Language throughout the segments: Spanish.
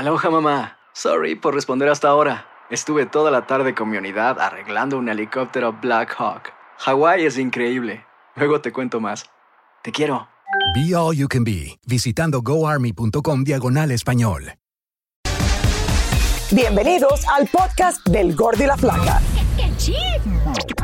Aloha mamá. Sorry por responder hasta ahora. Estuve toda la tarde con mi unidad arreglando un helicóptero Black Hawk. Hawái es increíble. Luego te cuento más. Te quiero. Be All You Can Be, visitando goarmy.com diagonal español. Bienvenidos al podcast del Gordi y la Flaca.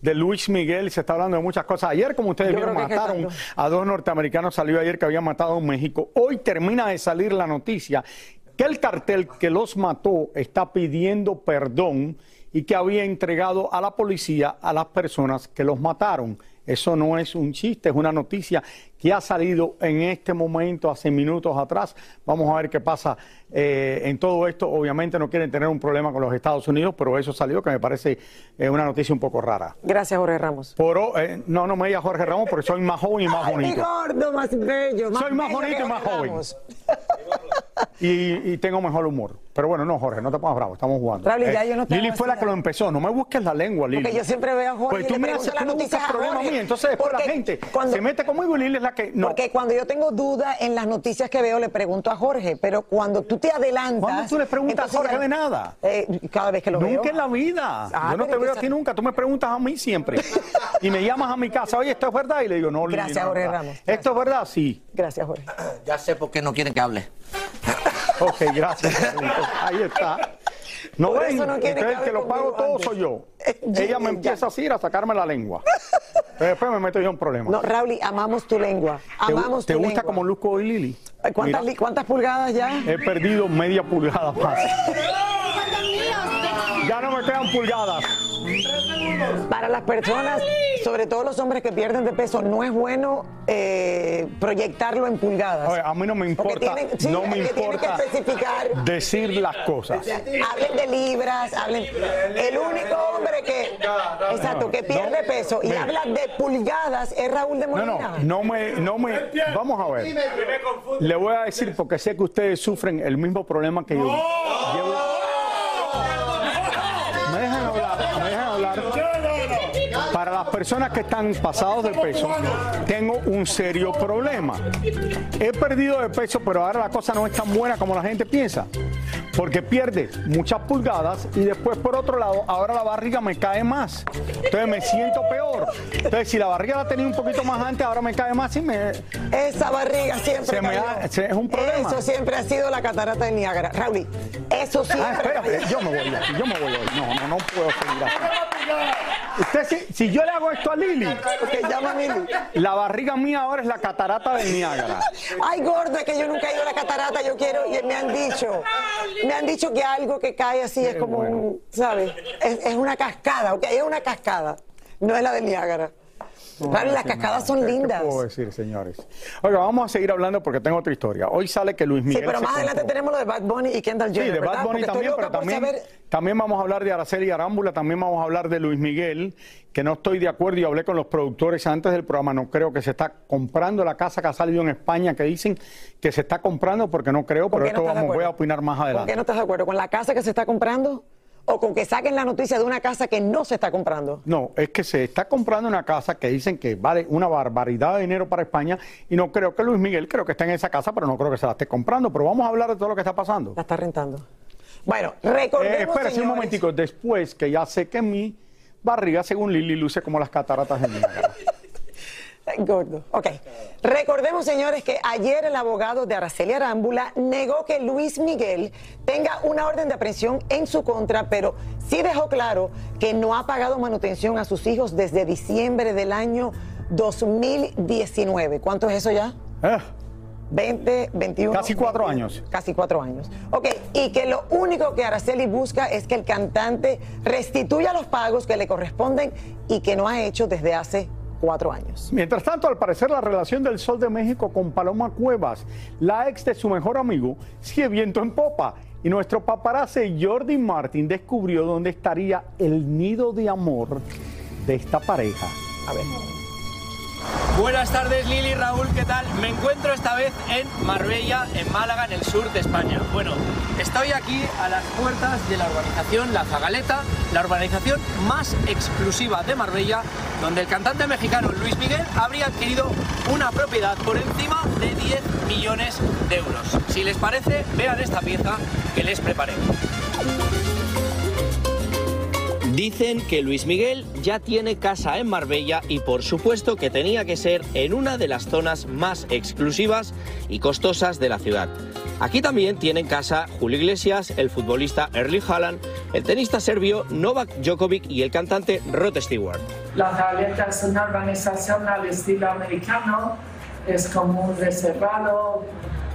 De Luis Miguel, se está hablando de muchas cosas. Ayer, como ustedes Yo vieron, mataron a dos norteamericanos, salió ayer que habían matado en México. Hoy termina de salir la noticia que el cartel que los mató está pidiendo perdón y que había entregado a la policía a las personas que los mataron. Eso no es un chiste, es una noticia que ha salido en este momento, hace minutos atrás. Vamos a ver qué pasa eh, en todo esto. Obviamente no quieren tener un problema con los Estados Unidos, pero eso salió que me parece eh, una noticia un poco rara. Gracias, Jorge Ramos. Por, eh, no, no me diga Jorge Ramos porque soy más joven y más bonito. gordo, más bello. Soy más bello bonito y más joven. Y, y tengo mejor humor. Pero bueno, no, Jorge, no te pongas bravo, estamos jugando. Raúl, ya yo no te Lili fue la que lo empezó. No me busques la lengua, Lili. Porque yo siempre veo a Jorge Pues y tú le me haces, tú me buscas a problema a Jorge. mí. Entonces después la gente cuando- se mete conmigo y Lili es la que. No. Porque cuando yo tengo duda en las noticias que veo, le pregunto a Jorge. Pero cuando tú te adelantas. ¿Cuándo tú le preguntas a entonces Jorge ya- de nada? Eh, cada vez que lo veo. Nunca en la vida. Ah, yo no te veo a ti nunca. Tú me preguntas a mí siempre. y me llamas a mi casa, oye, ¿esto es verdad? Y le digo, no, Lili, Gracias, no Jorge verdad. Ramos. ¿Esto es verdad? Sí. Gracias, Jorge. Ya sé por qué no quieren que hable. Ok, gracias. Ahí está. No Por ven, eso no el que lo pago todo antes. soy yo. Eh, Ella me empieza así a sacarme la lengua. Después me meto yo en problemas. No, Raúl, amamos tu lengua. ¿Te, Amamos te tu gusta lengua. como luzco hoy, Lili? Ay, ¿Cuántas, Mira, ¿Cuántas pulgadas ya? he perdido media pulgada más. Ya no me quedan pulgadas. Para las personas, sobre todo los hombres que pierden de peso, no es bueno eh, proyectarlo en pulgadas. Oye, a mí no me importa, tienen- sí, no me importa que especificar. decir las cosas. Hablen de libras, hablen. El único hombre que, exacto, que pierde No, peso y mira. habla de pulgadas es Raúl de No, Molina. no, no me, no me. Vamos a ver. Le voy a decir porque sé que ustedes sufren el mismo problema que yo. Llevo- Para las personas que están pasados de peso, tengo un serio problema. He perdido de peso, pero ahora la cosa no es tan buena como la gente piensa. Porque pierdes muchas pulgadas y después, por otro lado, ahora la barriga me cae más. Entonces me siento peor. Entonces, si la barriga la tenía un poquito más antes, ahora me cae más y me. Esa barriga siempre Se me se- es un problema. Eso siempre ha sido la catarata de Niágara. Raúl, eso siempre. Ah, espérate, yo me voy aquí, yo me voy. No, no, no puedo seguir así. Usted, si, si yo le hago esto a Lili, llama la barriga mía ahora es la catarata del Niágara. Ay, gordo, es que yo nunca he ido a la catarata, yo quiero, y me han dicho, me han dicho que algo que cae así es como un, ¿sabes? Es, es una cascada, ok, es una cascada, no es la de Niágara. Claro, las cascadas son ¿Qué- lindas. ¿Qué puedo decir, señores? Oiga, vamos a seguir hablando porque tengo otra historia. Hoy sale que Luis Sí, Miguel. pero se más adelante tenemos lo de Bad Bunny y Kendall Sí, Jenner, de ¿verdad? Bad Bunny Porque también, pero por también, saber- también vamos a hablar de Araceli Arámbula, también vamos a hablar de Luis Miguel, que no estoy de acuerdo y hablé con los productores antes del programa, no creo que se está comprando la casa que ha salido en España, que dicen que se está comprando porque no creo, ¿Por pero esto no de vamos, voy a opinar más ¿Por adelante. qué no estás de acuerdo? ¿Con la casa que se está comprando o con que saquen la noticia de una casa que no se está comprando? No, es que se está comprando una casa que dicen que vale una barbaridad de dinero para España y no creo que Luis Miguel, creo que está en esa casa, pero no creo que se la esté comprando. Pero vamos a hablar de todo lo que está pasando. La está rentando. Bueno, recordemos, Eh, espérese un momentico, después que ya sé que mi barriga, según Lili, luce como las cataratas de Niágara. Gordo. Ok. Recordemos, señores, que ayer el abogado de Araceli Arámbula negó que Luis Miguel tenga una orden de aprehensión en su contra, pero sí dejó claro que no ha pagado manutención a sus hijos desde diciembre del año 2019. ¿Cuánto es eso ya? Eh, 20, 21. Casi cuatro 21, años. Casi cuatro años. Ok, y que lo único que Araceli busca es que el cantante restituya los pagos que le corresponden y que no ha hecho desde hace cuatro años. Mientras tanto, al parecer, la relación del Sol de México con Paloma Cuevas, la ex de su mejor amigo, sigue viento en popa. Y nuestro paparazzi Jordi Martin descubrió dónde estaría el nido de amor de esta pareja. A ver. Buenas tardes Lili, Raúl, ¿qué tal? Me encuentro esta vez en Marbella, en Málaga, en el sur de España. Bueno, estoy aquí a las puertas de la urbanización La Zagaleta, la urbanización más exclusiva de Marbella, donde el cantante mexicano Luis Miguel habría adquirido una propiedad por encima de 10 millones de euros. Si les parece, vean esta pieza que les preparé. Dicen que Luis Miguel ya tiene casa en Marbella y por supuesto que tenía que ser en una de las zonas más exclusivas y costosas de la ciudad. Aquí también tienen casa Julio Iglesias, el futbolista Erling Haaland, el tenista serbio Novak Djokovic y el cantante Rod Stewart. La Zagaleta es una organización al estilo americano, es como un reservado,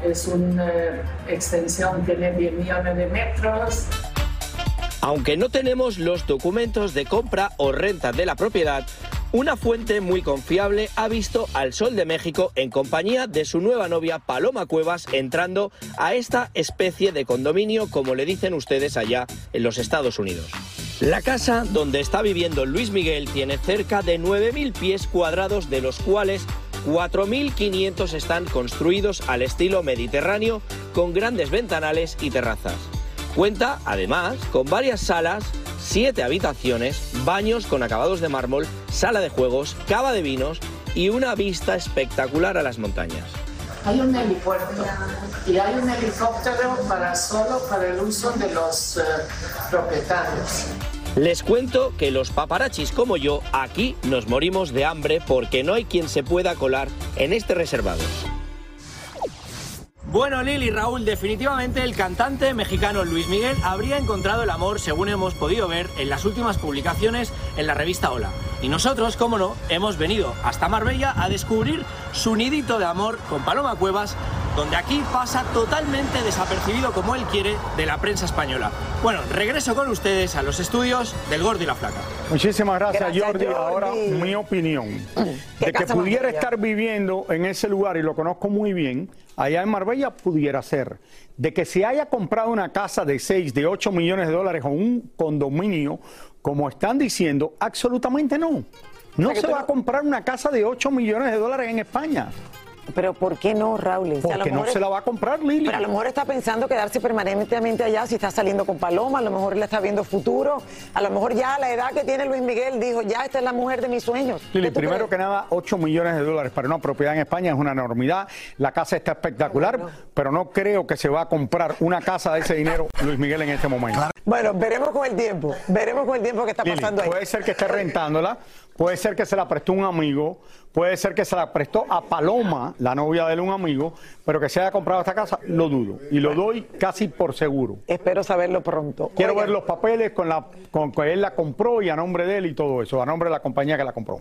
es una eh, extensión, tiene 10 millones de metros. Aunque no tenemos los documentos de compra o renta de la propiedad, una fuente muy confiable ha visto al Sol de México en compañía de su nueva novia Paloma Cuevas entrando a esta especie de condominio como le dicen ustedes allá en los Estados Unidos. La casa donde está viviendo Luis Miguel tiene cerca de 9.000 pies cuadrados de los cuales 4.500 están construidos al estilo mediterráneo con grandes ventanales y terrazas. Cuenta, además, con varias salas, siete habitaciones, baños con acabados de mármol, sala de juegos, cava de vinos y una vista espectacular a las montañas. Hay un helipuerto y hay un helicóptero para solo para el uso de los eh, propietarios. Les cuento que los paparachis como yo aquí nos morimos de hambre porque no hay quien se pueda colar en este reservado. Bueno, Lili, Raúl, definitivamente el cantante mexicano Luis Miguel habría encontrado el amor, según hemos podido ver en las últimas publicaciones en la revista Hola. Y nosotros, como no, hemos venido hasta Marbella a descubrir su nidito de amor con Paloma Cuevas, donde aquí pasa totalmente desapercibido como él quiere de la prensa española. Bueno, regreso con ustedes a los estudios del Gordo y la Flaca. Muchísimas gracias, Gracias, Jordi. Jordi. Ahora, mi opinión. De que pudiera estar viviendo en ese lugar, y lo conozco muy bien, allá en Marbella pudiera ser. De que se haya comprado una casa de 6, de 8 millones de dólares o un condominio, como están diciendo, absolutamente no. No O sea, que se va a comprar una casa de 8 millones de dólares en España. Pero ¿por qué no, Raúl? A lo Porque no se la va a comprar, Lili. Pero a lo mejor está pensando quedarse permanentemente allá si está saliendo con Paloma, a lo mejor él está viendo futuro, a lo mejor ya a la edad que tiene Luis Miguel dijo, ya esta es la mujer de mis sueños. Lili, ¿Qué tú primero que nada, 8 millones de dólares para una propiedad en España es una enormidad. La casa está espectacular, Bueno. pero no creo que se va a comprar una casa de ese dinero Luis Miguel en este momento. Bueno, veremos con el tiempo, veremos con el tiempo que está Lili, pasando ahí. puede ser que esté rentándola, puede ser que se la prestó un amigo, puede ser que se la prestó a Paloma, la novia de él, un amigo, pero que se haya comprado esta casa, lo dudo. Y lo doy casi por seguro. Espero saberlo pronto. Quiero Oigan, ver los papeles con la con que él la compró y a nombre de él y todo eso, a nombre de la compañía que la compró.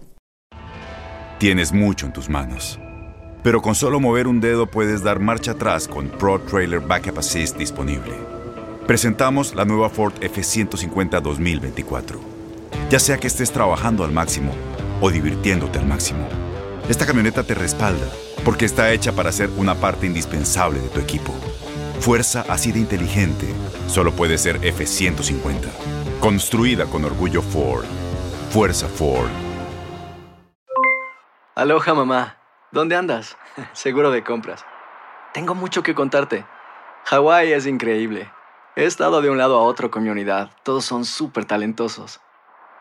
Tienes mucho en tus manos. Pero con solo mover un dedo puedes dar marcha atrás con Pro Trailer Backup Assist disponible. Presentamos la nueva Ford F150 2024. Ya sea que estés trabajando al máximo o divirtiéndote al máximo, esta camioneta te respalda porque está hecha para ser una parte indispensable de tu equipo. Fuerza así de inteligente solo puede ser F150. Construida con orgullo Ford. Fuerza Ford. Aloha mamá, ¿dónde andas? Seguro de compras. Tengo mucho que contarte. Hawái es increíble. He estado de un lado a otro con mi unidad. Todos son súper talentosos.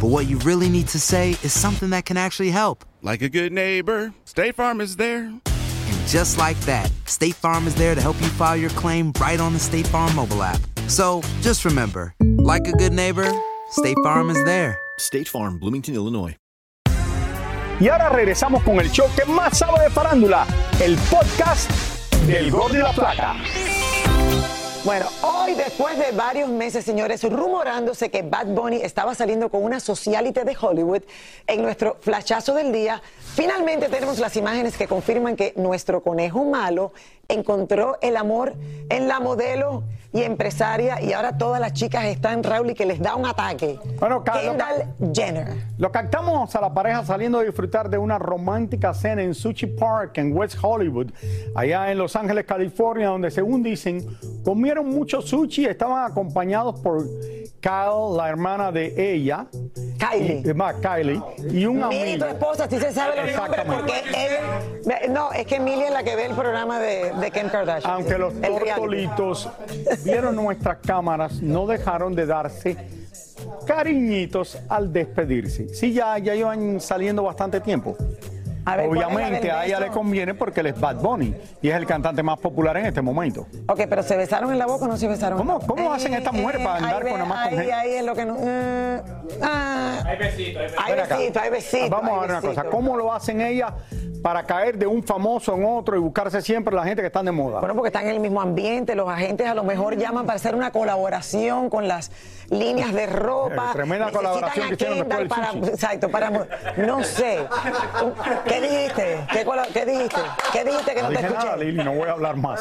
but what you really need to say is something that can actually help. Like a good neighbor, State Farm is there. And just like that, State Farm is there to help you file your claim right on the State Farm mobile app. So just remember, like a good neighbor, State Farm is there. State Farm, Bloomington, Illinois. Y ahora regresamos con el show que más sabe de farándula, el podcast del Gol de la Plata. Bueno, hoy después de varios meses, señores, rumorándose que Bad Bunny estaba saliendo con una socialite de Hollywood, en nuestro flashazo del día, finalmente tenemos las imágenes que confirman que nuestro conejo malo encontró el amor en la modelo y empresaria y ahora todas las chicas están, Raúl, y que les da un ataque. Bueno, ca- lo Kendall Jenner. Lo captamos a la pareja saliendo a disfrutar de una romántica cena en Sushi Park en West Hollywood, allá en Los Ángeles, California, donde según dicen comieron mucho sushi y estaban acompañados por Kyle, la hermana de ella, Kylie. más, Kylie, y un Mili, amigo. tu esposa, sí se sabe los nombres porque él... No, es que Mili es la que ve el programa de, de Kim Kardashian. Aunque los tortolitos vieron nuestras cámaras, no dejaron de darse cariñitos al despedirse. Sí, ya, ya llevan saliendo bastante tiempo. A ver, ¿cuál es la Obviamente a ella le conviene porque él es Bad Bunny y es el cantante más popular en este momento. Ok, pero ¿se besaron en la boca o no se besaron? ¿Cómo- cómo hacen estas mujeres para andar ahí con nada más con ahí, gente? ahí es lo que no... eh, ah, hay besito, hay Ven acá. besito, hay besito. Vamos hay a ver una besito. cosa. ¿Cómo lo hacen ellas para caer de un famoso en otro y buscarse siempre la gente que están de moda? Bueno, porque están en el mismo ambiente, los agentes a lo mejor llaman para hacer una colaboración con las líneas de ropa. Eh, tremenda Necesitan colaboración a que hicieron después Kendall del para, sushi. Exacto, para... No sé. ¿Qué dijiste? ¿Qué, cola- qué dijiste? ¿Qué dijiste que no, No te dije nada? Lili, no voy a hablar más.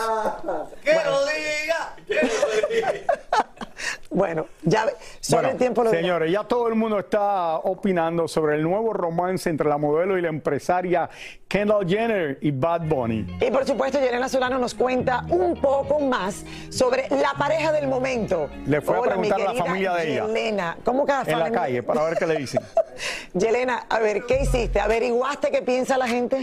Bueno, ya ve- sobre Bueno, el tiempo lo señores, ya todo el mundo está opinando sobre el nuevo romance entre la modelo y la empresaria Kendall Jenner y Bad Bunny. Y por supuesto, Yelena Solano nos cuenta un poco más sobre la pareja del momento. Le fue a Hola, preguntar a la familia de ella. Yelena, ¿cómo cada En la calle para ver qué le dicen. Yelena, a ver, ¿qué hiciste? ¿Averiguaste qué piensa la gente?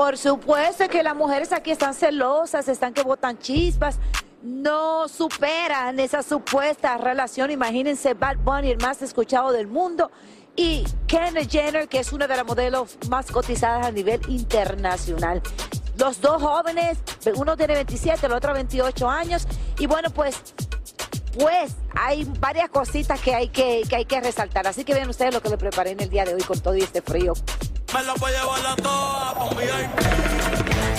Por supuesto que las mujeres aquí están celosas, están que botan chispas, no superan esa supuesta relación. Imagínense Bad Bunny, el más escuchado del mundo, y Kendall Jenner, que es una de las modelos más cotizadas a nivel internacional. Los dos jóvenes, uno tiene 27, el otro 28 años, y bueno, pues pues hay varias cositas que hay que, que hay que resaltar. Así que vean ustedes lo que le preparé en el día de hoy con todo este frío.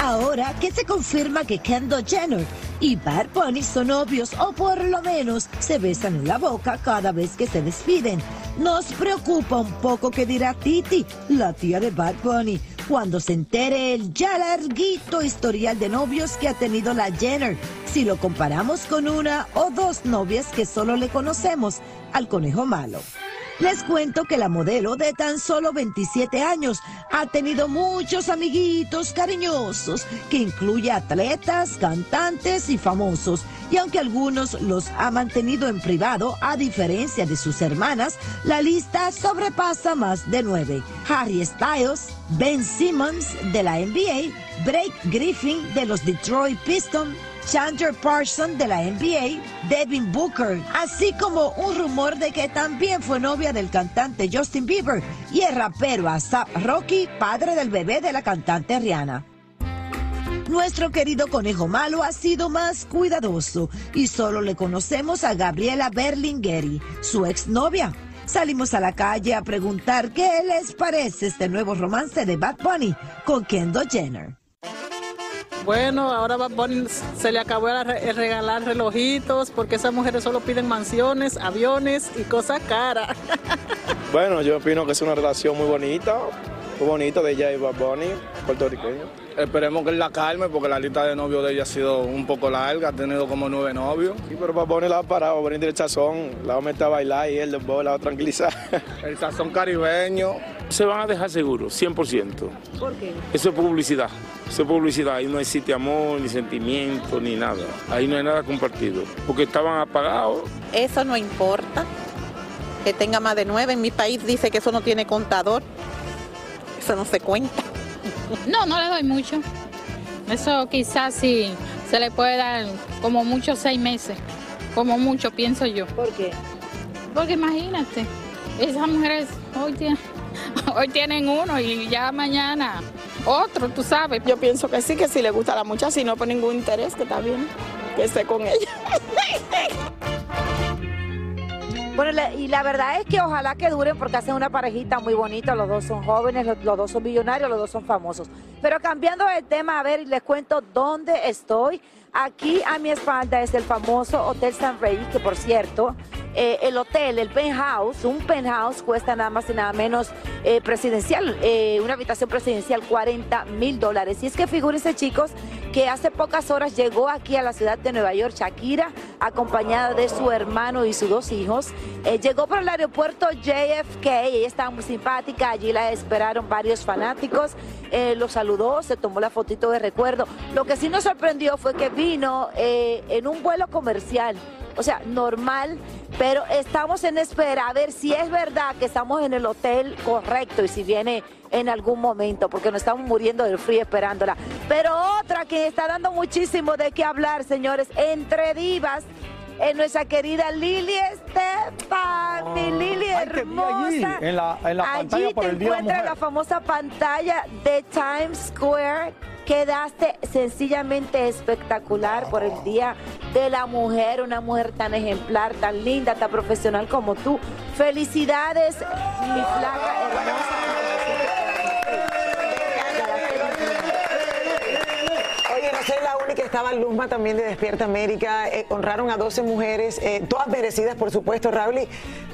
Ahora que se confirma que Kendall Jenner y Bad Bunny son novios o por lo menos se besan en la boca cada vez que se despiden, nos preocupa un poco que dirá Titi, la tía de Bad Bunny, cuando se entere el ya larguito historial de novios que ha tenido la Jenner, si lo comparamos con una o dos novias que solo le conocemos al conejo malo. Les cuento que la modelo de tan solo 27 años ha tenido muchos amiguitos cariñosos, que incluye atletas, cantantes y famosos. Y aunque algunos los ha mantenido en privado, a diferencia de sus hermanas, la lista sobrepasa más de nueve. Harry Styles, Ben Simmons de la NBA, Blake Griffin de los Detroit Pistons, Chandler Parsons de la NBA, Devin Booker, así como un rumor de que también fue novia del cantante Justin Bieber y el rapero ASAP Rocky, padre del bebé de la cantante Rihanna. Nuestro querido conejo malo ha sido más cuidadoso y solo le conocemos a Gabriela Berlingeri, su exnovia. Salimos a la calle a preguntar qué les parece este nuevo romance de Bad Bunny con Kendall Jenner. Bueno, ahora Bad Bunny se le acabó el re- el regalar relojitos porque esas mujeres solo piden mansiones, aviones y cosas caras. Bueno, yo opino que es una relación muy bonita, muy bonita de ella y Bad Bunny, puertorriqueño. Esperemos que él la calme porque la lista de novios de ella ha sido un poco larga, ha tenido como nueve novios. Sí, pero para ponerla ha parado, venir el sazón, la va a meter a bailar y él después la va a tranquilizar. El sazón caribeño. Se van a dejar seguros, 100%. ¿Por qué? Eso es publicidad, eso es publicidad. Ahí no existe amor, ni sentimiento, ni nada. Ahí no hay nada compartido, porque estaban apagados. Eso no importa. Que tenga más de nueve. En mi país dice que eso no tiene contador. Eso no se cuenta. No, no le doy mucho. Eso quizás sí se le puede dar como mucho seis meses. Como mucho, pienso yo. ¿Por qué? Porque imagínate, esas mujeres hoy tienen, hoy tienen uno y ya mañana otro, tú sabes. Yo pienso que sí, que si le gusta a la muchacha, si no por ningún interés, que está bien, que esté con ella. Bueno, y la verdad es que ojalá que duren porque hacen una parejita muy bonita, los dos son jóvenes, los, los dos son millonarios, los dos son famosos. Pero cambiando de tema, a ver, les cuento dónde estoy. Aquí a mi espalda es el famoso Hotel San Rey, que por cierto, eh, el hotel, el penthouse, un penthouse cuesta nada más y nada menos eh, presidencial, eh, una habitación presidencial 40 mil dólares. Y es que figúrense chicos que hace pocas horas llegó aquí a la ciudad de Nueva York Shakira, acompañada de su hermano y sus dos hijos. Llegó por el aeropuerto JFK, ella estaba muy simpática, allí la esperaron varios fanáticos, eh, lo saludó, se tomó la fotito de recuerdo. Lo que sí nos sorprendió fue que vino eh, en un vuelo comercial, o sea, normal, pero estamos en espera a ver si es verdad que estamos en el hotel correcto y si viene en algún momento, porque nos estamos muriendo del frío esperándola. Pero otra que está dando muchísimo de qué hablar, señores, entre divas, es nuestra querida Lili Estefan, mi Lili Ay, te vi allí, hermosa. en la, en la Allí pantalla te por el encuentras Mujer. la famosa pantalla de Times Square. Quedaste sencillamente espectacular por el Día de la Mujer, una mujer tan ejemplar, tan linda, tan profesional como tú. Felicidades, mi flaca Oye, sé, la única estaba Luzma también de Despierta América. eh, honraron a 12 mujeres, eh, todas merecidas, por supuesto, Raúl.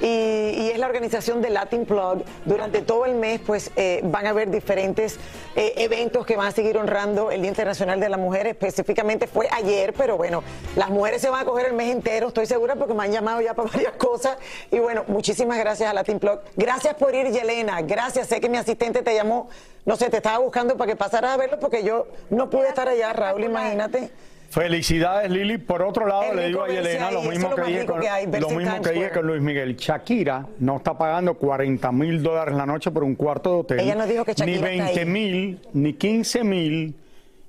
Y, y es la organización de Latin Plug. Durante todo el mes, pues eh, van a haber diferentes eventos que van a seguir honrando el Día Internacional de la Mujer. Específicamente fue ayer, pero bueno, las mujeres se van a coger el mes entero, estoy segura, porque me han llamado ya para varias cosas. Y bueno, muchísimas gracias a Latin Plug. Gracias por ir, Yelena. Gracias. Sé que mi asistente te llamó, no sé, te estaba buscando para que pasaras a verlo, porque yo no pude estar allá, Raúl, imagínate. Felicidades, Lili. Por otro lado, le digo a Yelena lo mismo que dije con, que hay, verse lo en mismo Times que dije con Luis Miguel. Shakira no está pagando 40 mil dólares la noche por un cuarto de hotel. Ella nos dijo que Ni Shakira está 20 ahí. mil, ni 15 mil.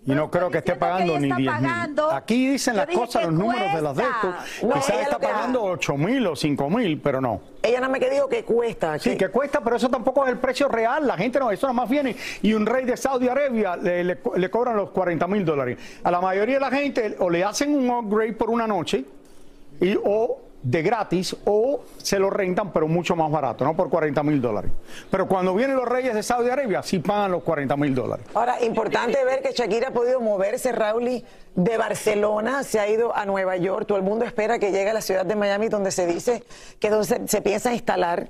Y no creo que esté pagando ella ni está 10 mil. Aquí dicen las cosas, que los números de las de estos. No, Quizás está que- pagando 8 mil o 5 mil, pero no. Ella nada más que dijo que cuesta. Sí, que cuesta, pero eso tampoco es el precio real. La gente no, eso nada más viene y un rey de Saudi Arabia le, le- le cobran los 40 mil dólares. A la mayoría de la gente o le hacen un upgrade por una noche y, o de gratis o se lo rentan, pero mucho más barato, no por 40 mil dólares. Pero cuando vienen los reyes de Saudi Arabia, sí pagan los 40 mil dólares. Ahora, importante ver que Shakira ha podido moverse, Raúl, de Barcelona, se ha ido a Nueva York. Todo el mundo espera que llegue a la ciudad de Miami, donde se dice que donde se piensa instalar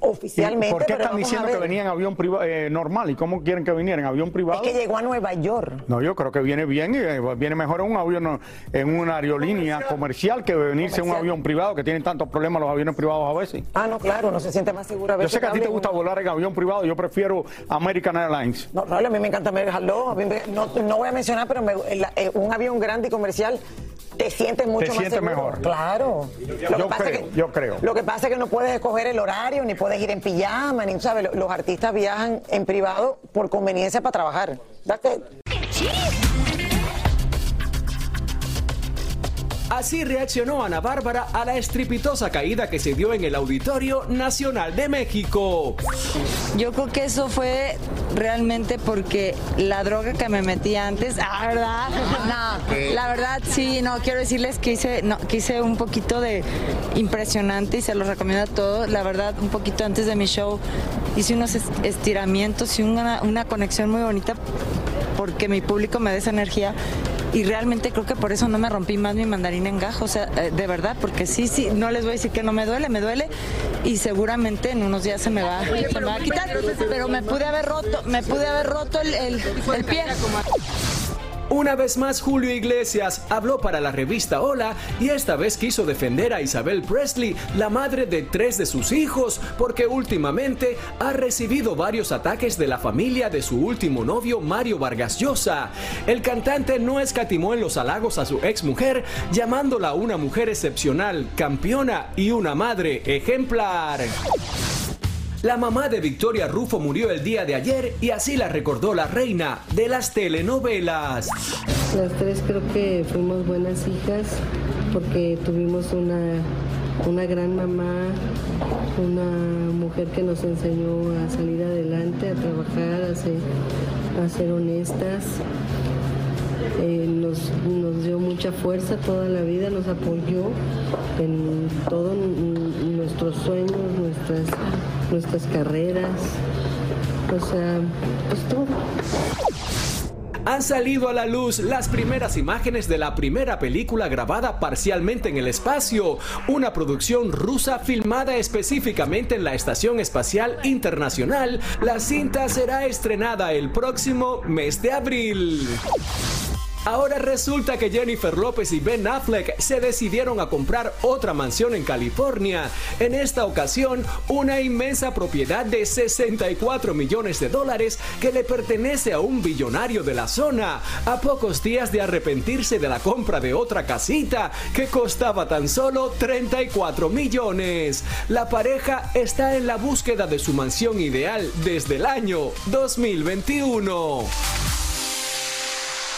oficialmente. ¿Por qué pero están diciendo que venía en avión privado normal? ¿Y cómo quieren que viniera en avión privado? Es que llegó a Nueva York. No, yo creo que viene bien y eh, viene mejor en un avión, en una aerolínea comercial, que venirse en un avión privado, que tienen tantos problemas los aviones privados a veces. Ah, no, claro, no se siente más segura. Yo sé que a ti te gusta volar en avión privado, yo prefiero American Airlines. No, Raúl, a mí me encanta ver Hello, a mí me- no, no voy a mencionar, pero me- la- eh, un avión grande y comercial te sientes mucho más sientes seguro. mejor. Claro. Lo que Yo pasa creo, que- yo creo. Lo que pasa es que no puedes escoger el horario, ni puedes ir en pijama, ni, ¿sabes? Los- Los artistas viajan en privado por conveniencia para trabajar. That's it. Así reaccionó Ana Bárbara a la estrepitosa caída que se dio en el Auditorio Nacional de México. Yo creo que eso fue realmente porque la droga que me metí antes, ah, ¿verdad? No, la verdad sí, no, quiero decirles que hice, no, que hice un poquito de impresionante y se los recomiendo a todos. La verdad, un poquito antes de mi show hice unos es- estiramientos y una, una conexión muy bonita porque mi público me da esa energía. Y realmente creo que por eso no me rompí más mi mandarín en gajo, o sea, eh, de verdad, porque sí, sí, no les voy a decir que no me duele, me duele, y seguramente en unos días se me va, se me va a quitar, pero me pude haber roto, me pude haber roto el, el, el pie. Una vez más, Julio Iglesias habló para la revista Hola y esta vez quiso defender a Isabel Presley, la madre de tres de sus hijos, porque últimamente ha recibido varios ataques de la familia de su último novio Mario Vargas Llosa. El cantante no escatimó en los halagos a su exmujer, llamándola una mujer excepcional, campeona y una madre ejemplar. La mamá de Victoria Rufo murió el día de ayer y así la recordó la reina de las telenovelas. Las tres creo que fuimos buenas hijas porque tuvimos una, una gran mamá, una mujer que nos enseñó a salir adelante, a trabajar, a ser, a ser honestas. Eh, nos, nos dio mucha fuerza toda la vida, nos apoyó en todos nuestros sueños, nuestras, nuestras carreras, o sea, pues todo. Han salido a la luz las primeras imágenes de la primera película grabada parcialmente en el espacio, una producción rusa filmada específicamente en la Estación Espacial Internacional. La cinta será estrenada el próximo mes de abril. Ahora resulta que Jennifer López y Ben Affleck se decidieron a comprar otra mansión en California. En esta ocasión, una inmensa propiedad de 64 millones de dólares que le pertenece a un billonario de la zona, a pocos días de arrepentirse de la compra de otra casita que costaba tan solo 34 millones. La pareja está en la búsqueda de su mansión ideal desde el año 2021.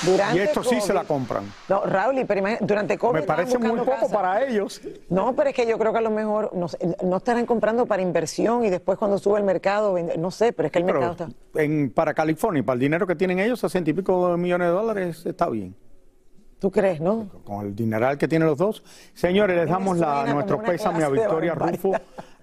Durante y esto sí se la compran. No, Raúl, pero imagínate, durante COVID. Me parece muy poco casa. para ellos. No, pero es que yo creo que a lo mejor no, no estarán comprando para inversión y después cuando sube el mercado, no sé, pero es que el Pero mercado está. en, para California, para el dinero que tienen ellos, 60 y pico millones de dólares, está bien. ¿Tú crees, no? Con el dineral que tienen los dos. Señores, les damos la, nuestro pésame a Victoria. Rufo,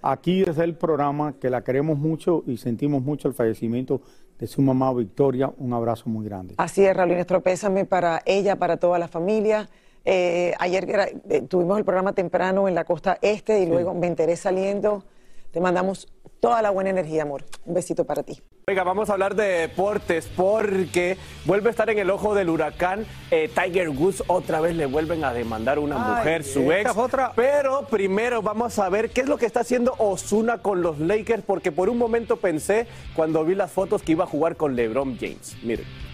aquí desde el programa, que la queremos mucho y sentimos mucho el fallecimiento de su mamá Victoria. Un abrazo muy grande. Así es, Raúl, y nuestro pésame para ella, para toda la familia. Eh, ayer gra- eh, tuvimos el programa temprano en la costa este y luego me enteré saliendo. Te mandamos toda la buena energía, amor. Un besito para ti. Venga, vamos a hablar de deportes porque vuelve a estar en el ojo del huracán. Eh, Tiger Woods otra vez le vuelven a demandar una Ay, mujer, su ex. otra. Pero primero vamos a ver qué es lo que está haciendo Osuna con los Lakers porque por un momento pensé cuando vi las fotos que iba a jugar con LeBron James. Miren.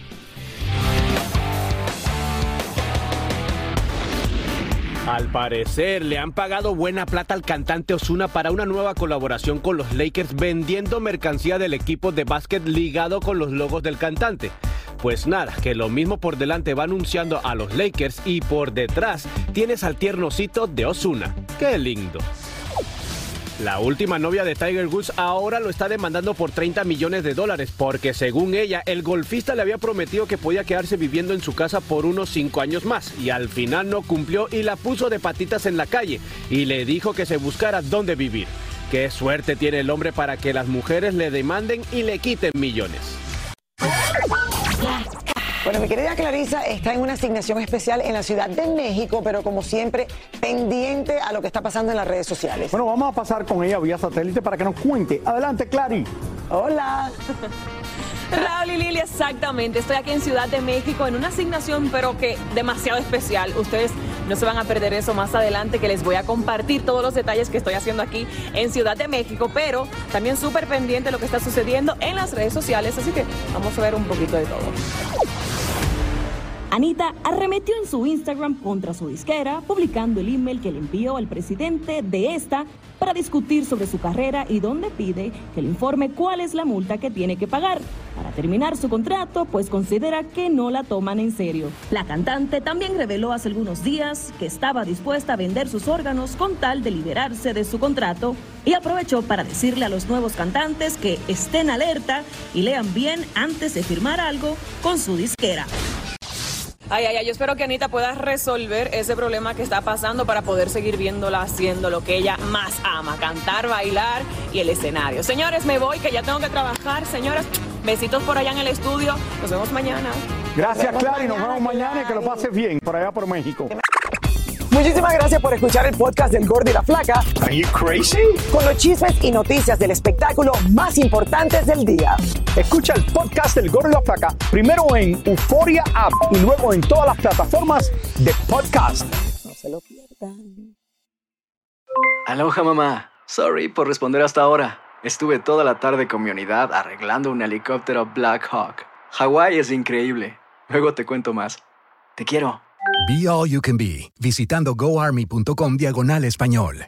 Al parecer, le han pagado buena plata al cantante Osuna para una nueva colaboración con los Lakers vendiendo mercancía del equipo de básquet ligado con los logos del cantante. Pues nada, que lo mismo por delante va anunciando a los Lakers y por detrás tienes al tiernocito de Osuna. ¡Qué lindo! La última novia de Tiger Woods ahora lo está demandando por 30 millones de dólares porque según ella el golfista le había prometido que podía quedarse viviendo en su casa por unos 5 años más y al final no cumplió y la puso de patitas en la calle y le dijo que se buscara dónde vivir. Qué suerte tiene el hombre para que las mujeres le demanden y le quiten millones. Bueno, mi querida Clarisa está en una asignación especial en la Ciudad de México, pero como siempre, pendiente a lo que está pasando en las redes sociales. Bueno, vamos a pasar con ella vía satélite para que nos cuente. Adelante, Clary. Hola. Raúl y Lili, exactamente. Estoy aquí en Ciudad de México en una asignación, pero que demasiado especial. Ustedes no se van a perder eso más adelante, que les voy a compartir todos los detalles que estoy haciendo aquí en Ciudad de México, pero también súper pendiente de lo que está sucediendo en las redes sociales. Así que vamos a ver un poquito de todo. Anita arremetió en su Instagram contra su disquera, publicando el email que le envió al presidente de esta para discutir sobre su carrera y donde pide que le informe cuál es la multa que tiene que pagar para terminar su contrato, pues considera que no la toman en serio. La cantante también reveló hace algunos días que estaba dispuesta a vender sus órganos con tal de liberarse de su contrato y aprovechó para decirle a los nuevos cantantes que estén alerta y lean bien antes de firmar algo con su disquera. Ay, ay, ay, yo espero que Anita pueda resolver ese problema que está pasando para poder seguir viéndola haciendo lo que ella más ama, cantar, bailar y el escenario. Señores, me voy, que ya tengo que trabajar. Señores, besitos por allá en el estudio. Nos vemos mañana. Gracias, Clary. Nos vemos mañana y que lo pases bien por allá por México. Muchísimas gracias por escuchar el podcast del Gordo y la Flaca. Are you crazy? Con los chismes y noticias del espectáculo más importantes del día. Escucha el podcast del Gordo y la Flaca primero en Euforia App y luego en todas las plataformas de podcast. No se lo pierdan. Aloha mamá. Sorry por responder hasta ahora. Estuve toda la tarde con mi unidad arreglando un helicóptero Black Hawk. Hawái es increíble. Luego te cuento más. Te quiero. Be All You Can Be, visitando goarmy.com diagonal español.